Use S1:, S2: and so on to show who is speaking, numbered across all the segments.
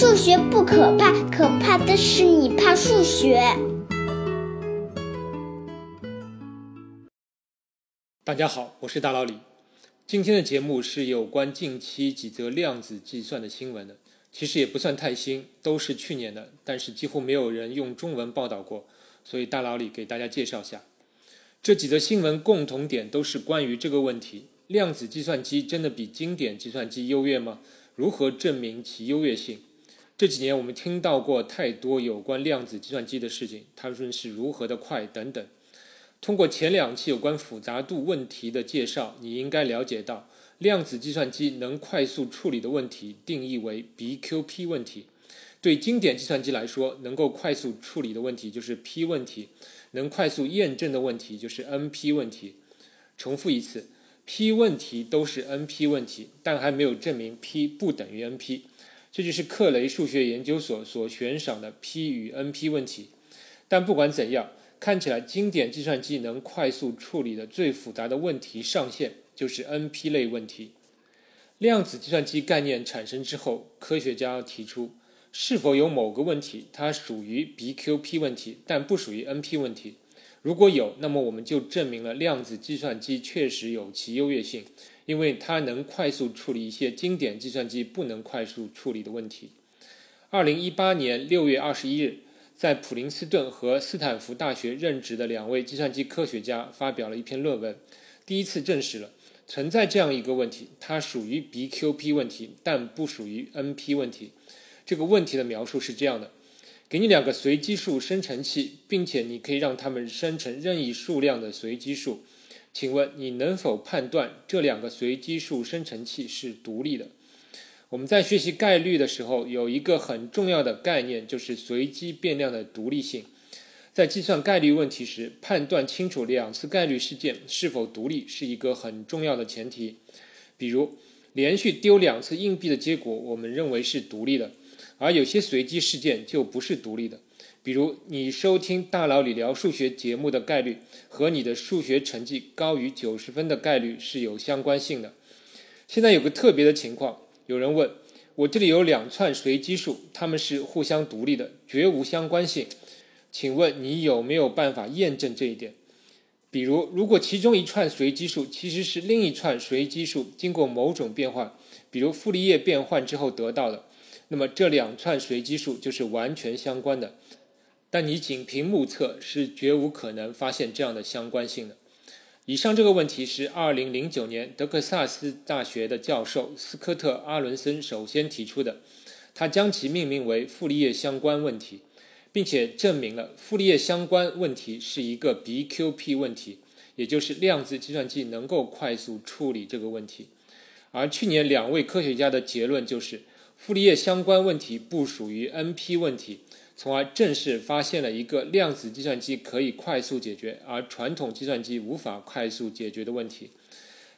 S1: 数学不可怕，可怕的是你怕数学。
S2: 大家好，我是大老李。今天的节目是有关近期几则量子计算的新闻的，其实也不算太新，都是去年的，但是几乎没有人用中文报道过，所以大老李给大家介绍下。这几则新闻共同点都是关于这个问题：量子计算机真的比经典计算机优越吗？如何证明其优越性？这几年我们听到过太多有关量子计算机的事情，它们是如何的快等等。通过前两期有关复杂度问题的介绍，你应该了解到，量子计算机能快速处理的问题定义为 BQP 问题。对经典计算机来说，能够快速处理的问题就是 P 问题，能快速验证的问题就是 NP 问题。重复一次，P 问题都是 NP 问题，但还没有证明 P 不等于 NP。这就是克雷数学研究所所悬赏的 P 与 NP 问题。但不管怎样，看起来经典计算机能快速处理的最复杂的问题上限就是 NP 类问题。量子计算机概念产生之后，科学家提出，是否有某个问题它属于 BQP 问题，但不属于 NP 问题？如果有，那么我们就证明了量子计算机确实有其优越性。因为它能快速处理一些经典计算机不能快速处理的问题。二零一八年六月二十一日，在普林斯顿和斯坦福大学任职的两位计算机科学家发表了一篇论文，第一次证实了存在这样一个问题：它属于 BQP 问题，但不属于 NP 问题。这个问题的描述是这样的：给你两个随机数生成器，并且你可以让它们生成任意数量的随机数。请问你能否判断这两个随机数生成器是独立的？我们在学习概率的时候，有一个很重要的概念，就是随机变量的独立性。在计算概率问题时，判断清楚两次概率事件是否独立是一个很重要的前提。比如，连续丢两次硬币的结果，我们认为是独立的，而有些随机事件就不是独立的。比如，你收听大佬理聊数学节目的概率和你的数学成绩高于九十分的概率是有相关性的。现在有个特别的情况，有人问我这里有两串随机数，它们是互相独立的，绝无相关性。请问你有没有办法验证这一点？比如，如果其中一串随机数其实是另一串随机数经过某种变换，比如傅立叶变换之后得到的，那么这两串随机数就是完全相关的。但你仅凭目测是绝无可能发现这样的相关性的。以上这个问题是2009年德克萨斯大学的教授斯科特·阿伦森首先提出的，他将其命名为傅立叶相关问题，并且证明了傅立叶相关问题是一个 BQP 问题，也就是量子计算机能够快速处理这个问题。而去年两位科学家的结论就是傅立叶相关问题不属于 NP 问题。从而正式发现了一个量子计算机可以快速解决，而传统计算机无法快速解决的问题。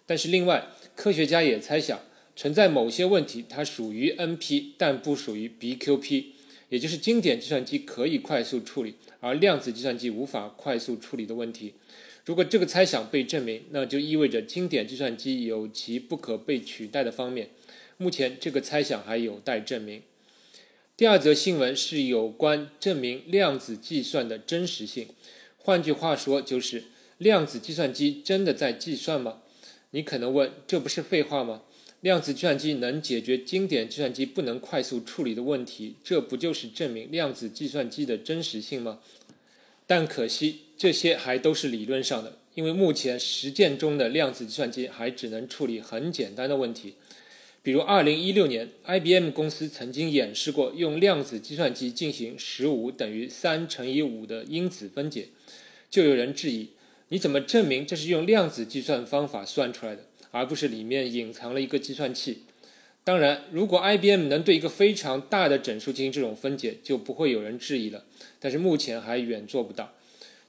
S2: 但是，另外科学家也猜想，存在某些问题它属于 NP，但不属于 BQP，也就是经典计算机可以快速处理，而量子计算机无法快速处理的问题。如果这个猜想被证明，那就意味着经典计算机有其不可被取代的方面。目前，这个猜想还有待证明。第二则新闻是有关证明量子计算的真实性，换句话说，就是量子计算机真的在计算吗？你可能问，这不是废话吗？量子计算机能解决经典计算机不能快速处理的问题，这不就是证明量子计算机的真实性吗？但可惜，这些还都是理论上的，因为目前实践中的量子计算机还只能处理很简单的问题。比如，2016年，IBM 公司曾经演示过用量子计算机进行15等于3乘以5的因子分解，就有人质疑：你怎么证明这是用量子计算方法算出来的，而不是里面隐藏了一个计算器？当然，如果 IBM 能对一个非常大的整数进行这种分解，就不会有人质疑了。但是目前还远做不到。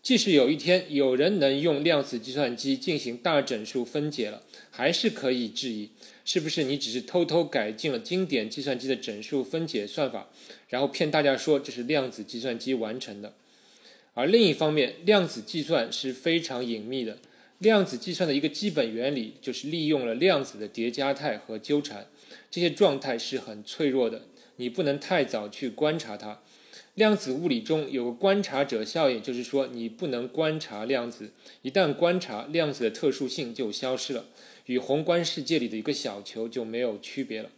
S2: 即使有一天有人能用量子计算机进行大整数分解了，还是可以质疑。是不是你只是偷偷改进了经典计算机的整数分解算法，然后骗大家说这是量子计算机完成的？而另一方面，量子计算是非常隐秘的。量子计算的一个基本原理就是利用了量子的叠加态和纠缠，这些状态是很脆弱的，你不能太早去观察它。量子物理中有个观察者效应，就是说你不能观察量子，一旦观察，量子的特殊性就消失了，与宏观世界里的一个小球就没有区别了。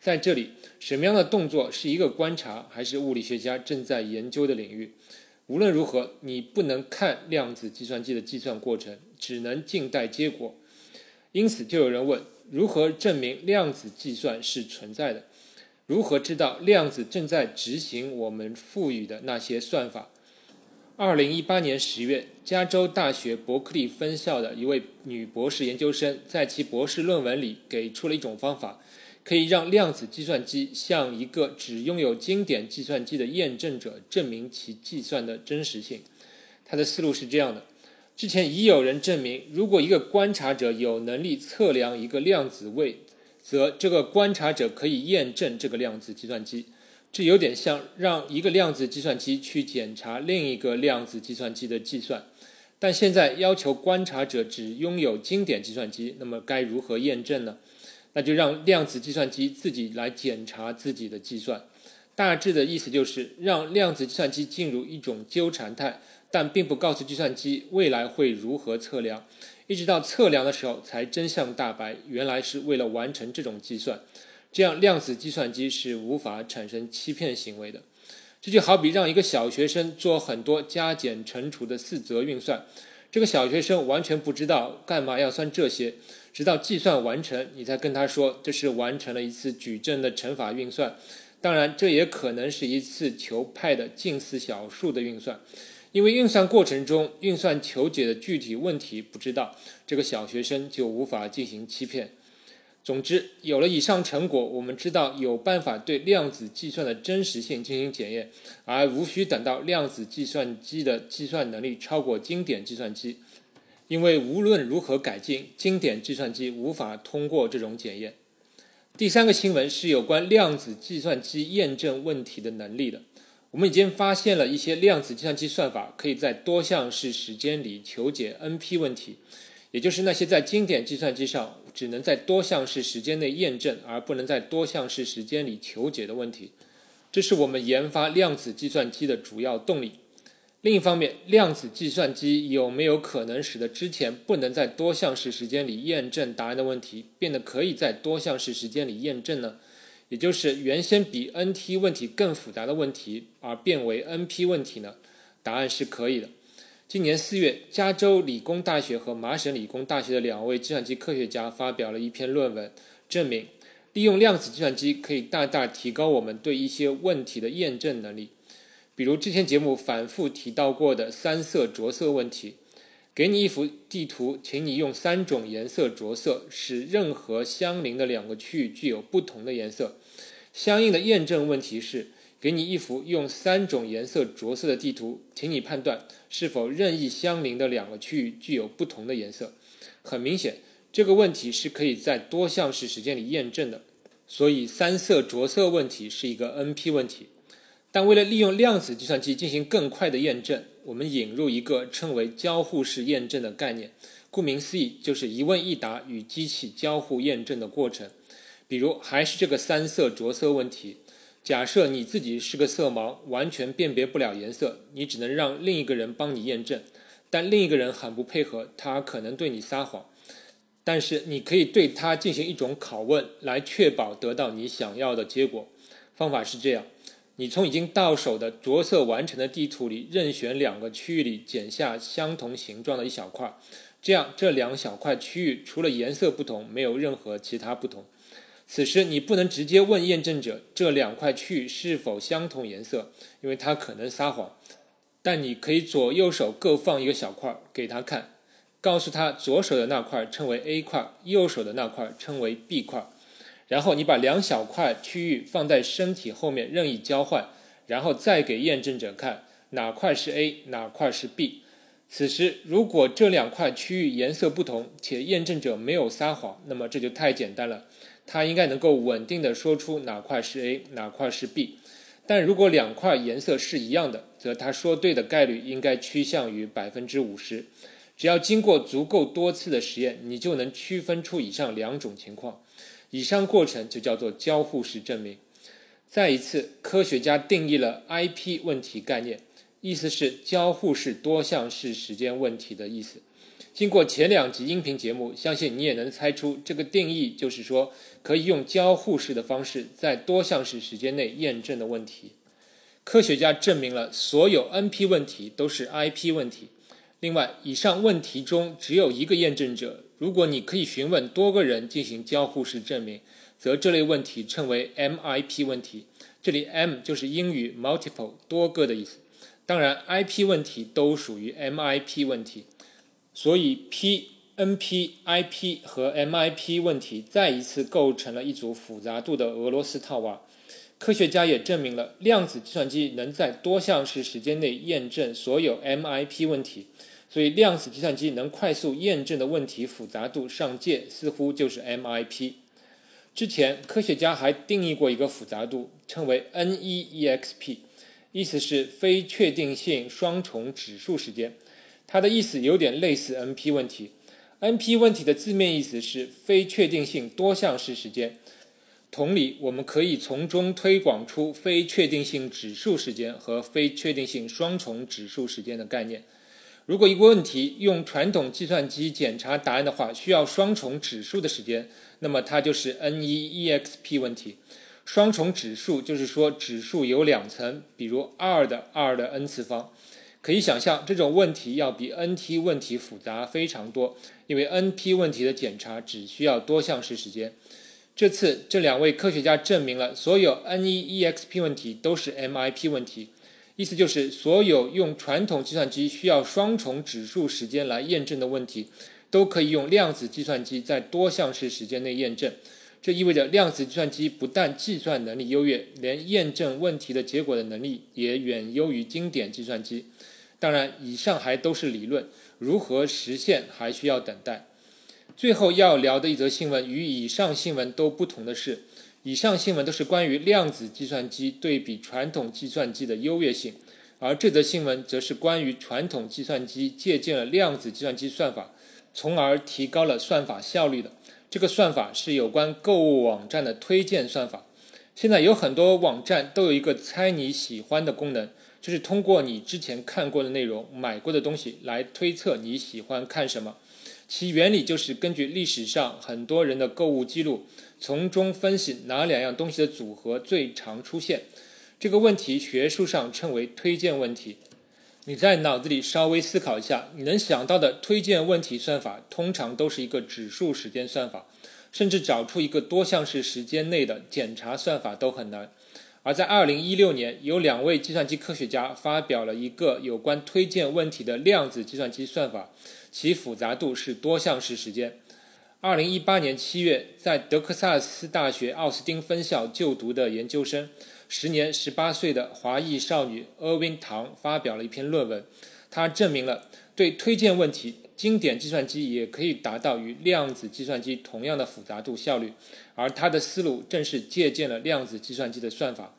S2: 在这里，什么样的动作是一个观察，还是物理学家正在研究的领域？无论如何，你不能看量子计算机的计算过程，只能静待结果。因此，就有人问：如何证明量子计算是存在的？如何知道量子正在执行我们赋予的那些算法？二零一八年十月，加州大学伯克利分校的一位女博士研究生在其博士论文里给出了一种方法，可以让量子计算机向一个只拥有经典计算机的验证者证明其计算的真实性。他的思路是这样的：之前已有人证明，如果一个观察者有能力测量一个量子位。则这个观察者可以验证这个量子计算机，这有点像让一个量子计算机去检查另一个量子计算机的计算。但现在要求观察者只拥有经典计算机，那么该如何验证呢？那就让量子计算机自己来检查自己的计算。大致的意思就是让量子计算机进入一种纠缠态，但并不告诉计算机未来会如何测量。一直到测量的时候才真相大白，原来是为了完成这种计算，这样量子计算机是无法产生欺骗行为的。这就好比让一个小学生做很多加减乘除的四则运算，这个小学生完全不知道干嘛要算这些，直到计算完成，你才跟他说这是完成了一次矩阵的乘法运算。当然，这也可能是一次求派的近似小数的运算。因为运算过程中运算求解的具体问题不知道，这个小学生就无法进行欺骗。总之，有了以上成果，我们知道有办法对量子计算的真实性进行检验，而无需等到量子计算机的计算能力超过经典计算机。因为无论如何改进，经典计算机无法通过这种检验。第三个新闻是有关量子计算机验证问题的能力的。我们已经发现了一些量子计算机算法可以在多项式时间里求解 NP 问题，也就是那些在经典计算机上只能在多项式时间内验证，而不能在多项式时间里求解的问题。这是我们研发量子计算机的主要动力。另一方面，量子计算机有没有可能使得之前不能在多项式时间里验证答案的问题，变得可以在多项式时间里验证呢？也就是原先比 NT 问题更复杂的问题，而变为 NP 问题呢？答案是可以的。今年四月，加州理工大学和麻省理工大学的两位计算机科学家发表了一篇论文，证明利用量子计算机可以大大提高我们对一些问题的验证能力，比如之前节目反复提到过的三色着色问题。给你一幅地图，请你用三种颜色着色，使任何相邻的两个区域具有不同的颜色。相应的验证问题是：给你一幅用三种颜色着色的地图，请你判断是否任意相邻的两个区域具有不同的颜色。很明显，这个问题是可以在多项式时间里验证的，所以三色着色问题是一个 NP 问题。但为了利用量子计算机进行更快的验证，我们引入一个称为交互式验证的概念。顾名思义，就是一问一答与机器交互验证的过程。比如，还是这个三色着色问题。假设你自己是个色盲，完全辨别不了颜色，你只能让另一个人帮你验证。但另一个人很不配合，他可能对你撒谎。但是你可以对他进行一种拷问，来确保得到你想要的结果。方法是这样。你从已经到手的着色完成的地图里任选两个区域里剪下相同形状的一小块，这样这两小块区域除了颜色不同，没有任何其他不同。此时你不能直接问验证者这两块区域是否相同颜色，因为他可能撒谎。但你可以左右手各放一个小块儿给他看，告诉他左手的那块称为 A 块，右手的那块称为 B 块。然后你把两小块区域放在身体后面任意交换，然后再给验证者看哪块是 A，哪块是 B。此时如果这两块区域颜色不同，且验证者没有撒谎，那么这就太简单了，他应该能够稳定的说出哪块是 A，哪块是 B。但如果两块颜色是一样的，则他说对的概率应该趋向于百分之五十。只要经过足够多次的实验，你就能区分出以上两种情况。以上过程就叫做交互式证明。再一次，科学家定义了 IP 问题概念，意思是交互式多项式时间问题的意思。经过前两集音频节目，相信你也能猜出这个定义就是说，可以用交互式的方式在多项式时间内验证的问题。科学家证明了所有 NP 问题都是 IP 问题。另外，以上问题中只有一个验证者。如果你可以询问多个人进行交互式证明，则这类问题称为 MIP 问题。这里 M 就是英语 multiple 多个的意思。当然，IP 问题都属于 MIP 问题。所以，P、NP、IP 和 MIP 问题再一次构成了一组复杂度的俄罗斯套娃。科学家也证明了量子计算机能在多项式时间内验证所有 MIP 问题。所以，量子计算机能快速验证的问题复杂度上界似乎就是 MIP。之前，科学家还定义过一个复杂度，称为 NEEXP，意思是非确定性双重指数时间。它的意思有点类似 NP 问题。NP 问题的字面意思是非确定性多项式时间。同理，我们可以从中推广出非确定性指数时间和非确定性双重指数时间的概念。如果一个问题用传统计算机检查答案的话，需要双重指数的时间，那么它就是 NEEXP 问题。双重指数就是说指数有两层，比如二的二的 n 次方。可以想象，这种问题要比 NT 问题复杂非常多，因为 NP 问题的检查只需要多项式时间。这次，这两位科学家证明了所有 NEEXP 问题都是 MIP 问题，意思就是所有用传统计算机需要双重指数时间来验证的问题，都可以用量子计算机在多项式时间内验证。这意味着量子计算机不但计算能力优越，连验证问题的结果的能力也远优于经典计算机。当然，以上还都是理论，如何实现还需要等待。最后要聊的一则新闻与以上新闻都不同的是，以上新闻都是关于量子计算机对比传统计算机的优越性，而这则新闻则是关于传统计算机借鉴了量子计算机算法，从而提高了算法效率的。这个算法是有关购物网站的推荐算法。现在有很多网站都有一个猜你喜欢的功能。就是通过你之前看过的内容、买过的东西来推测你喜欢看什么。其原理就是根据历史上很多人的购物记录，从中分析哪两样东西的组合最常出现。这个问题学术上称为推荐问题。你在脑子里稍微思考一下，你能想到的推荐问题算法通常都是一个指数时间算法，甚至找出一个多项式时间内的检查算法都很难。而在2016年，有两位计算机科学家发表了一个有关推荐问题的量子计算机算法，其复杂度是多项式时间。2018年7月，在德克萨斯大学奥斯汀分校就读的研究生，时年18岁的华裔少女厄温唐发表了一篇论文，她证明了对推荐问题。经典计算机也可以达到与量子计算机同样的复杂度效率，而他的思路正是借鉴了量子计算机的算法。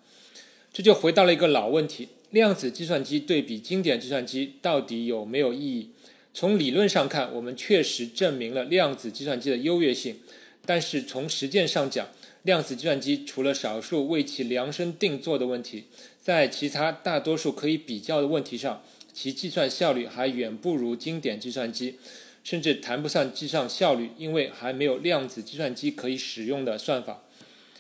S2: 这就回到了一个老问题：量子计算机对比经典计算机到底有没有意义？从理论上看，我们确实证明了量子计算机的优越性，但是从实践上讲，量子计算机除了少数为其量身定做的问题，在其他大多数可以比较的问题上。其计算效率还远不如经典计算机，甚至谈不上计算效率，因为还没有量子计算机可以使用的算法。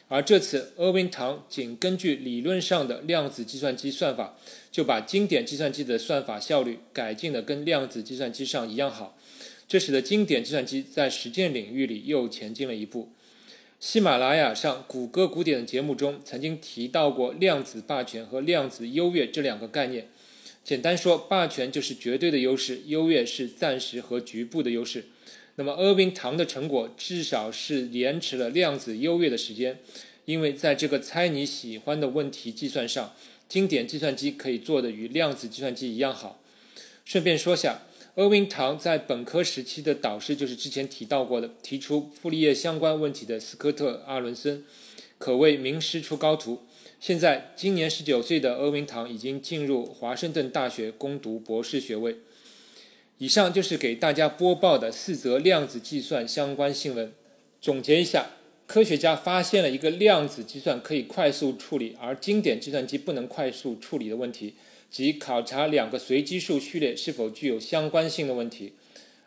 S2: 而这次，厄温唐仅根据理论上的量子计算机算法，就把经典计算机的算法效率改进的跟量子计算机上一样好，这使得经典计算机在实践领域里又前进了一步。喜马拉雅上谷歌古典的节目中曾经提到过量子霸权和量子优越这两个概念。简单说，霸权就是绝对的优势，优越是暂时和局部的优势。那么，厄宾唐的成果至少是延迟了量子优越的时间，因为在这个猜你喜欢的问题计算上，经典计算机可以做的与量子计算机一样好。顺便说下，厄宾唐在本科时期的导师就是之前提到过的提出傅立叶相关问题的斯科特·阿伦森，可谓名师出高徒。现在，今年十九岁的厄文唐已经进入华盛顿大学攻读博士学位。以上就是给大家播报的四则量子计算相关新闻。总结一下，科学家发现了一个量子计算可以快速处理，而经典计算机不能快速处理的问题，即考察两个随机数序列是否具有相关性的问题。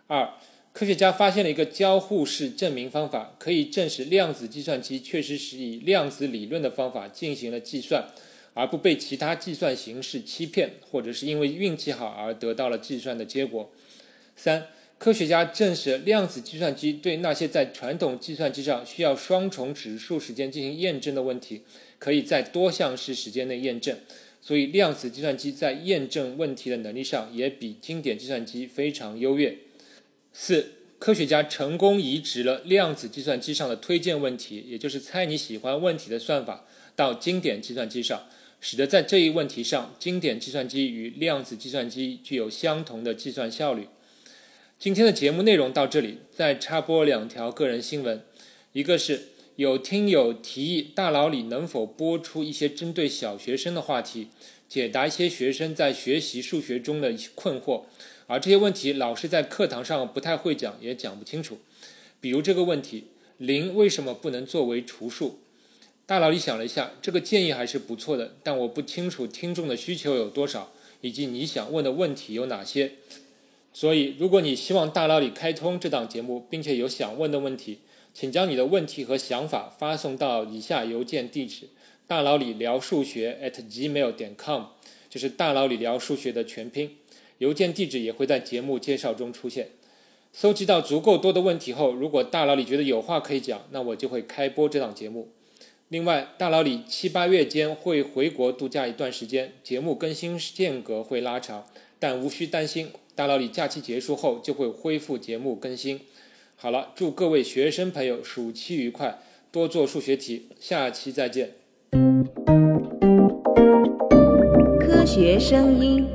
S2: 二，科学家发现了一个交互式证明方法，可以证实量子计算机确实是以量子理论的方法进行了计算，而不被其他计算形式欺骗，或者是因为运气好而得到了计算的结果。三。科学家证实，量子计算机对那些在传统计算机上需要双重指数时间进行验证的问题，可以在多项式时间内验证。所以，量子计算机在验证问题的能力上也比经典计算机非常优越。四，科学家成功移植了量子计算机上的推荐问题，也就是猜你喜欢问题的算法，到经典计算机上，使得在这一问题上，经典计算机与量子计算机具有相同的计算效率。今天的节目内容到这里，再插播两条个人新闻。一个是有听友提议大佬里能否播出一些针对小学生的话题，解答一些学生在学习数学中的困惑，而这些问题老师在课堂上不太会讲，也讲不清楚。比如这个问题：零为什么不能作为除数？大脑里想了一下，这个建议还是不错的，但我不清楚听众的需求有多少，以及你想问的问题有哪些。所以，如果你希望大脑里开通这档节目，并且有想问的问题，请将你的问题和想法发送到以下邮件地址：大脑里聊数学 at gmail 点 com，就是大脑里聊数学的全拼。邮件地址也会在节目介绍中出现。搜集到足够多的问题后，如果大脑里觉得有话可以讲，那我就会开播这档节目。另外，大佬李七八月间会回国度假一段时间，节目更新间隔会拉长，但无需担心。大老李假期结束后就会恢复节目更新。好了，祝各位学生朋友暑期愉快，多做数学题。下期再见。
S3: 科学声音。